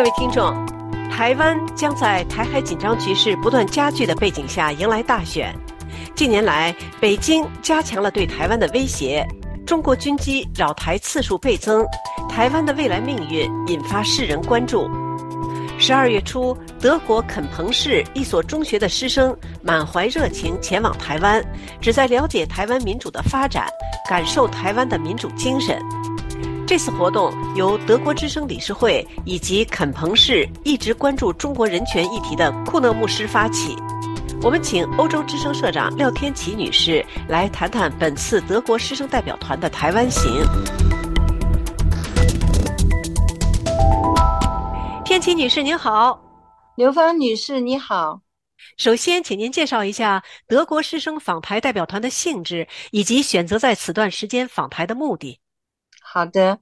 各位听众，台湾将在台海紧张局势不断加剧的背景下迎来大选。近年来，北京加强了对台湾的威胁，中国军机扰台次数倍增，台湾的未来命运引发世人关注。十二月初，德国肯彭市一所中学的师生满怀热情前往台湾，旨在了解台湾民主的发展，感受台湾的民主精神。这次活动由德国之声理事会以及肯彭市一直关注中国人权议题的库勒牧师发起。我们请欧洲之声社长廖天琪女士来谈谈本次德国师生代表团的台湾行。天琪女士您好，刘芳女士你好。首先，请您介绍一下德国师生访台代表团的性质，以及选择在此段时间访台的目的。好的，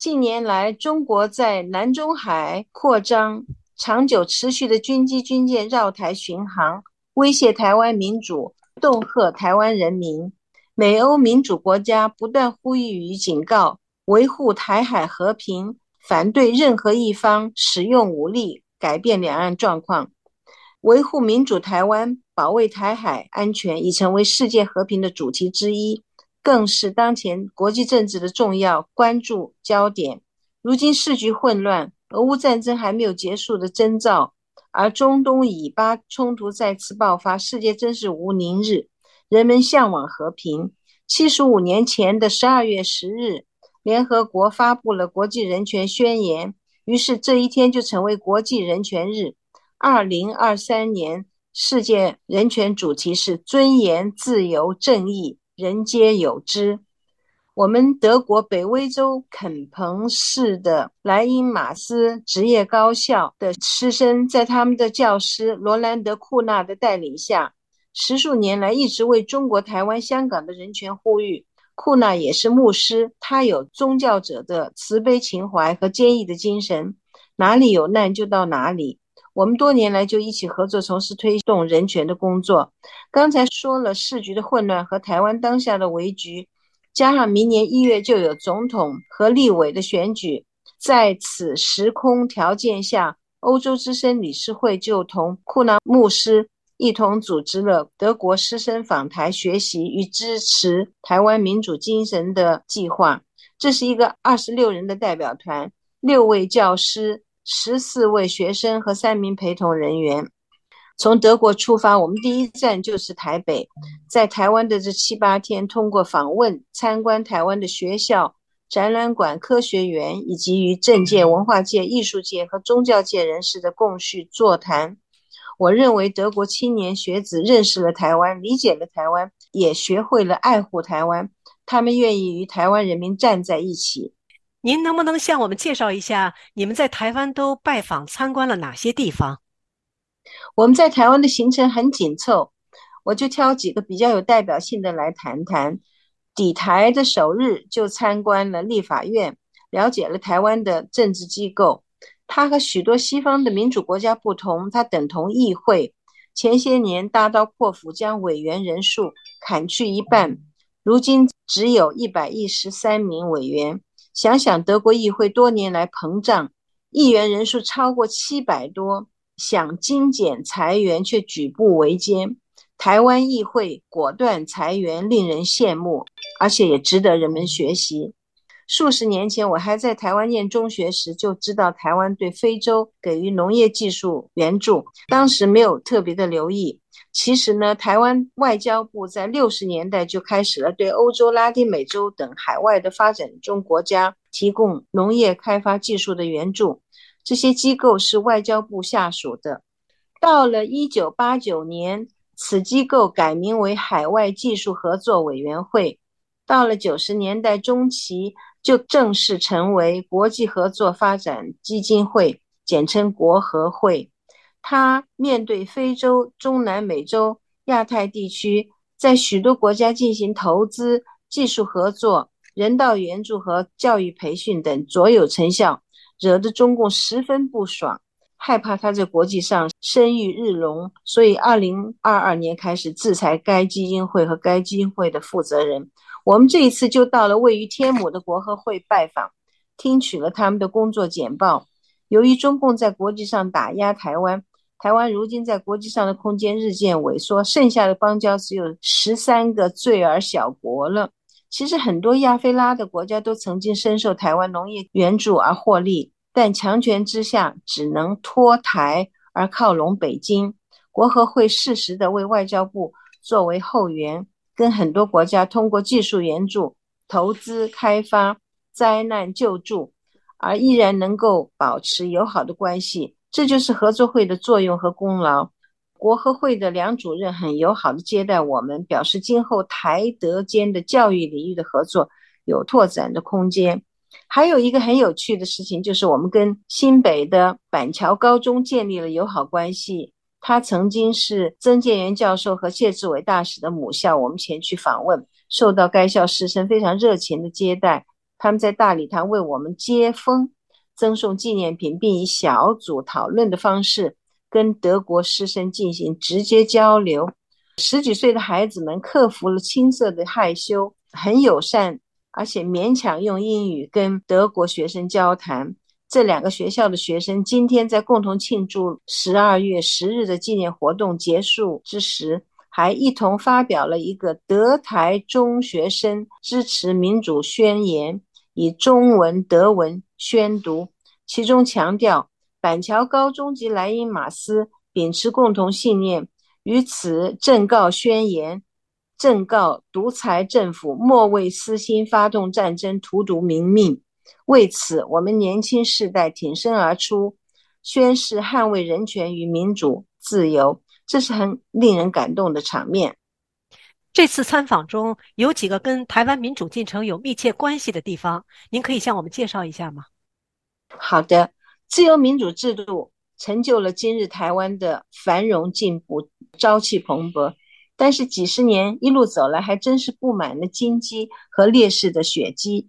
近年来中国在南中海扩张，长久持续的军机军舰绕台巡航，威胁台湾民主，恫吓台湾人民。美欧民主国家不断呼吁与警告，维护台海和平。反对任何一方使用武力改变两岸状况，维护民主台湾、保卫台海安全已成为世界和平的主题之一，更是当前国际政治的重要关注焦点。如今世局混乱，俄乌战争还没有结束的征兆，而中东以巴冲突再次爆发，世界真是无宁日。人们向往和平。七十五年前的十二月十日。联合国发布了国际人权宣言，于是这一天就成为国际人权日。二零二三年世界人权主题是尊严、自由、正义，人皆有之。我们德国北威州肯彭市的莱茵马斯职业高校的师生，在他们的教师罗兰德库纳的带领下，十数年来一直为中国台湾、香港的人权呼吁。库纳也是牧师，他有宗教者的慈悲情怀和坚毅的精神，哪里有难就到哪里。我们多年来就一起合作，从事推动人权的工作。刚才说了市局的混乱和台湾当下的危局，加上明年一月就有总统和立委的选举，在此时空条件下，欧洲之声理事会就同库纳牧师。一同组织了德国师生访台学习与支持台湾民主精神的计划。这是一个二十六人的代表团，六位教师、十四位学生和三名陪同人员。从德国出发，我们第一站就是台北。在台湾的这七八天，通过访问、参观台湾的学校、展览馆、科学园，以及与政界、文化界、艺术界和宗教界人士的共叙座谈。我认为德国青年学子认识了台湾，理解了台湾，也学会了爱护台湾。他们愿意与台湾人民站在一起。您能不能向我们介绍一下，你们在台湾都拜访参观了哪些地方？我们在台湾的行程很紧凑，我就挑几个比较有代表性的来谈谈。抵台的首日就参观了立法院，了解了台湾的政治机构。它和许多西方的民主国家不同，它等同议会。前些年大刀阔斧将委员人数砍去一半，如今只有一百一十三名委员。想想德国议会多年来膨胀，议员人数超过七百多，想精简裁员却举步维艰。台湾议会果断裁员，令人羡慕，而且也值得人们学习。数十年前，我还在台湾念中学时，就知道台湾对非洲给予农业技术援助，当时没有特别的留意。其实呢，台湾外交部在六十年代就开始了对欧洲、拉丁美洲等海外的发展中国家提供农业开发技术的援助，这些机构是外交部下属的。到了一九八九年，此机构改名为海外技术合作委员会。到了九十年代中期。就正式成为国际合作发展基金会，简称国合会。它面对非洲、中南美洲、亚太地区，在许多国家进行投资、技术合作、人道援助和教育培训等卓有成效，惹得中共十分不爽，害怕他在国际上声誉日隆，所以二零二二年开始制裁该基金会和该基金会的负责人。我们这一次就到了位于天母的国合会拜访，听取了他们的工作简报。由于中共在国际上打压台湾，台湾如今在国际上的空间日渐萎缩，剩下的邦交只有十三个罪儿小国了。其实很多亚非拉的国家都曾经深受台湾农业援助而获利，但强权之下只能脱台而靠拢北京。国合会适时的为外交部作为后援，跟很多国家通过技术援助、投资开发、灾难救助，而依然能够保持友好的关系，这就是合作会的作用和功劳。国合会的梁主任很友好的接待我们，表示今后台德间的教育领域的合作有拓展的空间。还有一个很有趣的事情，就是我们跟新北的板桥高中建立了友好关系。他曾经是曾建元教授和谢志伟大使的母校，我们前去访问，受到该校师生非常热情的接待。他们在大礼堂为我们接风，赠送纪念品，并以小组讨论的方式跟德国师生进行直接交流。十几岁的孩子们克服了青涩的害羞，很友善，而且勉强用英语跟德国学生交谈。这两个学校的学生今天在共同庆祝十二月十日的纪念活动结束之时，还一同发表了一个德台中学生支持民主宣言，以中文、德文宣读，其中强调板桥高中及莱茵马斯秉持共同信念，于此正告宣言，正告独裁政府莫为私心发动战争，荼毒民命。为此，我们年轻世代挺身而出，宣誓捍卫人权与民主自由，这是很令人感动的场面。这次参访中有几个跟台湾民主进程有密切关系的地方，您可以向我们介绍一下吗？好的，自由民主制度成就了今日台湾的繁荣进步，朝气蓬勃。但是几十年一路走来，还真是布满了荆棘和烈士的血迹。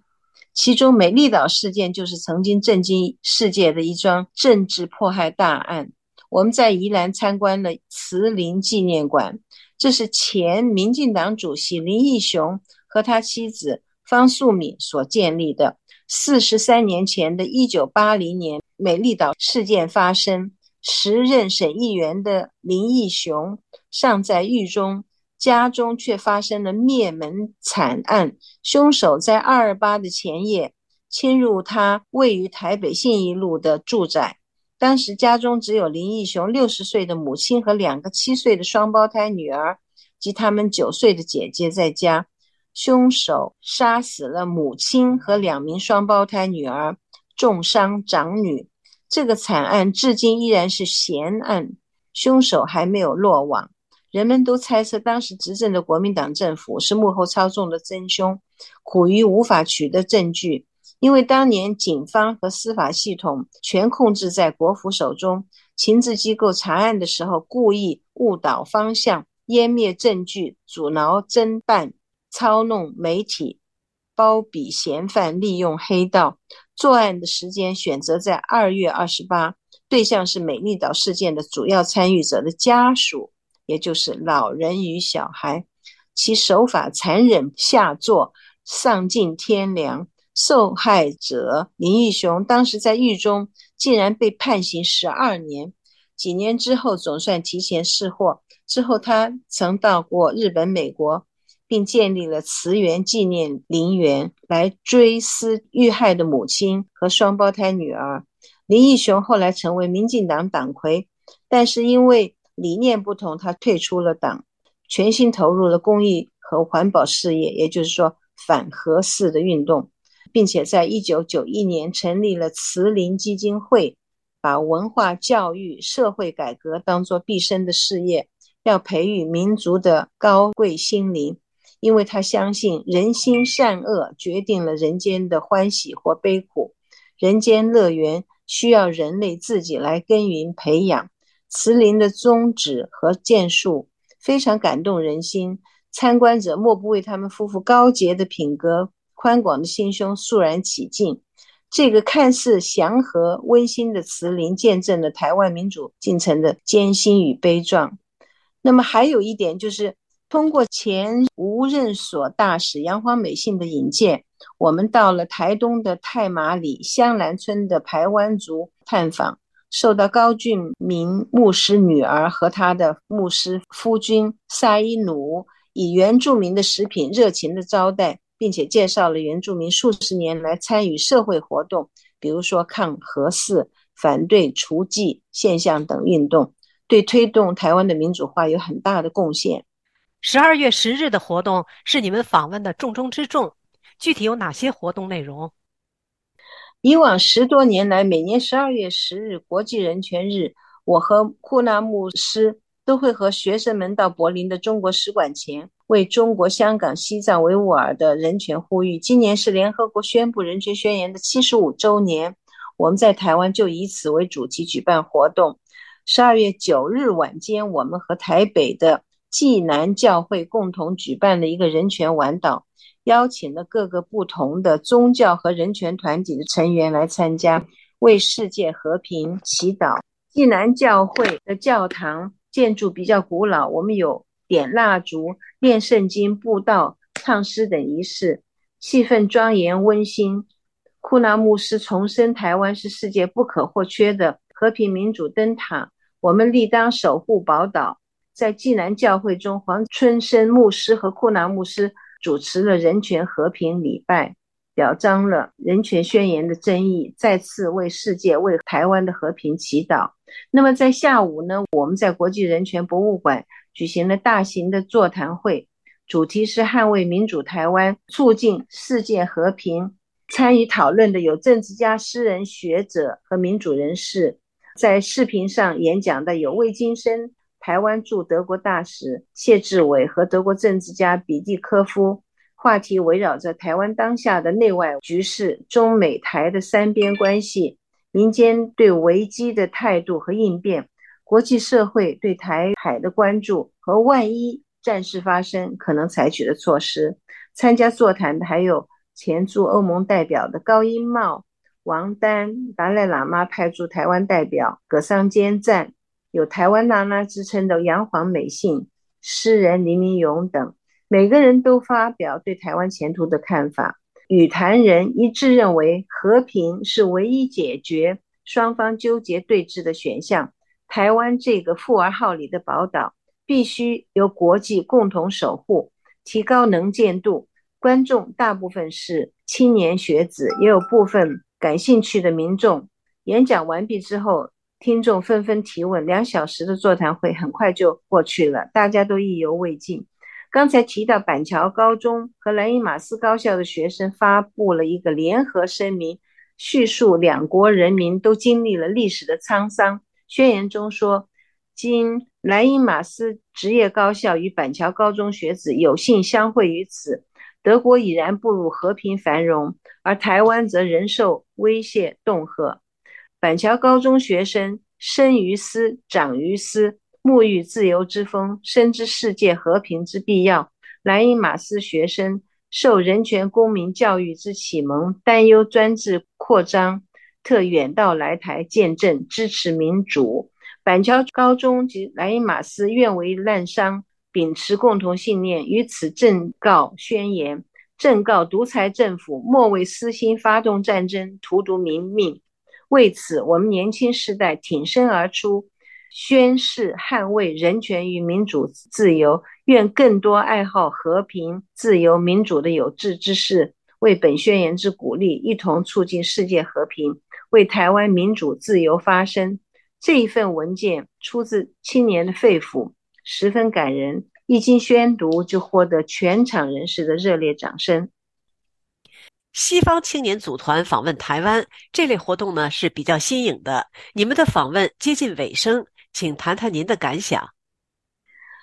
其中，美丽岛事件就是曾经震惊世界的一桩政治迫害大案。我们在宜兰参观了慈林纪念馆，这是前民进党主席林义雄和他妻子方素敏所建立的。四十三年前的一九八零年，美丽岛事件发生，时任省议员的林义雄尚在狱中。家中却发生了灭门惨案，凶手在二二八的前夜侵入他位于台北信义路的住宅。当时家中只有林义雄六十岁的母亲和两个七岁的双胞胎女儿及他们九岁的姐姐在家。凶手杀死了母亲和两名双胞胎女儿，重伤长女。这个惨案至今依然是悬案，凶手还没有落网。人们都猜测，当时执政的国民党政府是幕后操纵的真凶，苦于无法取得证据。因为当年警方和司法系统全控制在国府手中，情治机构查案的时候故意误导方向、湮灭证据、阻挠侦办、操弄媒体、包庇嫌犯、利用黑道。作案的时间选择在二月二十八，对象是美丽岛事件的主要参与者的家属。也就是老人与小孩，其手法残忍下作，丧尽天良。受害者林义雄当时在狱中，竟然被判刑十二年。几年之后，总算提前释获。之后，他曾到过日本、美国，并建立了慈园纪念陵园，来追思遇害的母亲和双胞胎女儿。林义雄后来成为民进党党魁，但是因为理念不同，他退出了党，全心投入了公益和环保事业，也就是说反核四的运动，并且在一九九一年成立了慈林基金会，把文化教育、社会改革当作毕生的事业，要培育民族的高贵心灵，因为他相信人心善恶决定了人间的欢喜或悲苦，人间乐园需要人类自己来耕耘培养。慈林的宗旨和建树非常感动人心，参观者莫不为他们夫妇高洁的品格、宽广的心胸肃然起敬。这个看似祥和温馨的慈林，见证了台湾民主进程的艰辛与悲壮。那么还有一点就是，通过前无任所大使杨黄美信的引荐，我们到了台东的太马里香兰村的排湾族。探访，受到高俊明牧师女儿和他的牧师夫君萨伊努以原住民的食品热情的招待，并且介绍了原住民数十年来参与社会活动，比如说抗核四、反对除妓现象等运动，对推动台湾的民主化有很大的贡献。十二月十日的活动是你们访问的重中之重，具体有哪些活动内容？以往十多年来，每年十二月十日国际人权日，我和库纳牧师都会和学生们到柏林的中国使馆前，为中国香港、西藏、维吾尔的人权呼吁。今年是联合国宣布人权宣言的七十五周年，我们在台湾就以此为主题举办活动。十二月九日晚间，我们和台北的。济南教会共同举办了一个人权晚祷，邀请了各个不同的宗教和人权团体的成员来参加，为世界和平祈祷。济南教会的教堂建筑比较古老，我们有点蜡烛、念圣经、布道、唱诗等仪式，气氛庄严温馨。库纳牧师重申，台湾是世界不可或缺的和平民主灯塔，我们力当守护宝岛。在济南教会中，黄春生牧师和库纳牧师主持了人权和平礼拜，表彰了人权宣言的争议，再次为世界、为台湾的和平祈祷。那么在下午呢，我们在国际人权博物馆举行了大型的座谈会，主题是捍卫民主台湾，促进世界和平。参与讨论的有政治家、诗人、学者和民主人士。在视频上演讲的有魏金生。台湾驻德国大使谢志伟和德国政治家比蒂科夫，话题围绕着台湾当下的内外局势、中美台的三边关系、民间对危机的态度和应变、国际社会对台海的关注和万一战事发生可能采取的措施。参加座谈的还有前驻欧盟代表的高英茂、王丹、达赖喇嘛派驻台湾代表葛桑坚赞。有“台湾娜娜”之称的杨黄美信、诗人黎明勇等，每个人都发表对台湾前途的看法。语坛人一致认为，和平是唯一解决双方纠结对峙的选项。台湾这个富而好礼的宝岛，必须由国际共同守护，提高能见度。观众大部分是青年学子，也有部分感兴趣的民众。演讲完毕之后。听众纷纷提问，两小时的座谈会很快就过去了，大家都意犹未尽。刚才提到板桥高中和莱茵马斯高校的学生发布了一个联合声明，叙述两国人民都经历了历史的沧桑。宣言中说，今莱茵马斯职业高校与板桥高中学子有幸相会于此，德国已然步入和平繁荣，而台湾则仍受威胁恫吓。板桥高中学生生于斯，长于斯，沐浴自由之风，深知世界和平之必要。莱茵马斯学生受人权公民教育之启蒙，担忧专制扩张，特远道来台见证，支持民主。板桥高中及莱茵马斯愿为滥觞，秉持共同信念，于此正告宣言，正告独裁政府莫为私心发动战争，荼毒民命。为此，我们年轻世代挺身而出，宣誓捍卫人权与民主自由。愿更多爱好和平、自由、民主的有志之士为本宣言之鼓励，一同促进世界和平，为台湾民主自由发声。这一份文件出自青年的肺腑，十分感人。一经宣读，就获得全场人士的热烈掌声。西方青年组团访问台湾这类活动呢是比较新颖的。你们的访问接近尾声，请谈谈您的感想。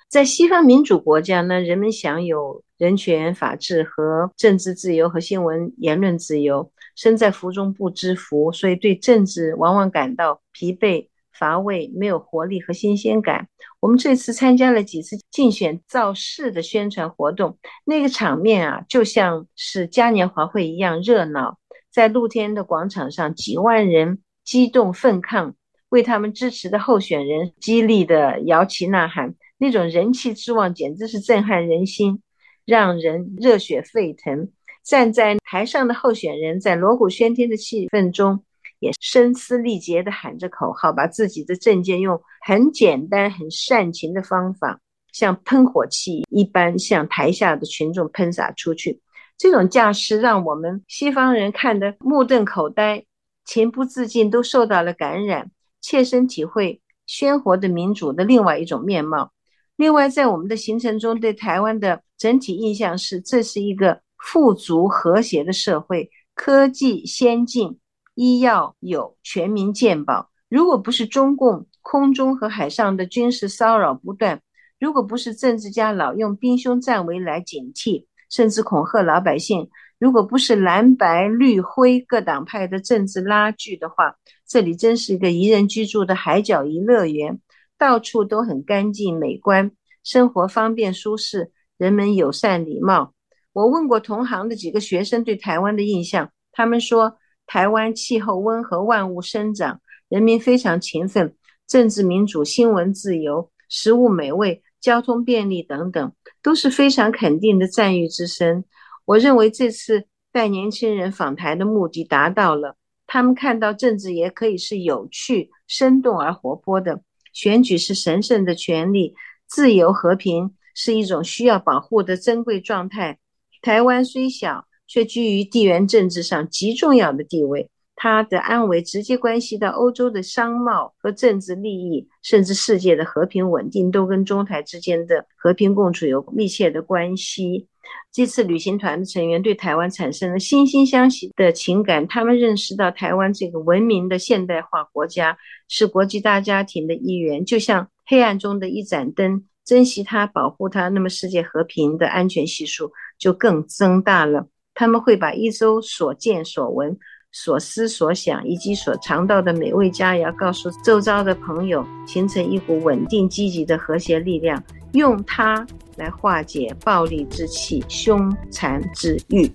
在西方民主国家呢，人们享有人权、法治和政治自由和新闻言论自由，身在福中不知福，所以对政治往往感到疲惫。乏味，没有活力和新鲜感。我们这次参加了几次竞选造势的宣传活动，那个场面啊，就像是嘉年华会一样热闹。在露天的广场上，几万人激动奋抗，为他们支持的候选人激励的摇旗呐喊，那种人气之旺简直是震撼人心，让人热血沸腾。站在台上的候选人在锣鼓喧天的气氛中。也声嘶力竭地喊着口号，把自己的政见用很简单、很煽情的方法，像喷火器一般向台下的群众喷洒出去。这种架势让我们西方人看得目瞪口呆，情不自禁都受到了感染，切身体会鲜活的民主的另外一种面貌。另外，在我们的行程中，对台湾的整体印象是，这是一个富足和谐的社会，科技先进，医药有，全民健保。如果不是中共空中和海上的军事骚扰不断，如果不是政治家老用兵凶战危来警惕，甚至恐吓老百姓，如果不是蓝白绿灰各党派的政治拉锯的话，这里真是一个宜人居住的海角一乐园。到处都很干净美观，生活方便舒适，人们友善礼貌。我问过同行的几个学生对台湾的印象，他们说台湾气候温和，万物生长，人民非常勤奋，政治民主，新闻自由，食物美味，交通便利等等，都是非常肯定的赞誉之声。我认为这次带年轻人访台的目的达到了，他们看到政治也可以是有趣、生动而活泼的。选举是神圣的权利，自由和平是一种需要保护的珍贵状态。台湾虽小，却居于地缘政治上极重要的地位，它的安危直接关系到欧洲的商贸和政治利益，甚至世界的和平稳定都跟中台之间的和平共处有密切的关系。这次旅行团的成员对台湾产生了惺惺相惜的情感，他们认识到台湾这个文明的现代化国家是国际大家庭的一员，就像黑暗中的一盏灯，珍惜它，保护它，那么世界和平的安全系数就更增大了。他们会把一周所见所闻、所思所想以及所尝到的美味佳肴告诉周遭的朋友，形成一股稳定、积极的和谐力量，用它。来化解暴力之气、凶残之欲。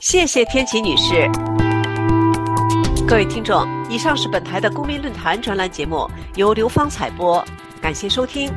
谢谢天琪女士。各位听众，以上是本台的公民论坛专栏节目，由刘芳采播，感谢收听。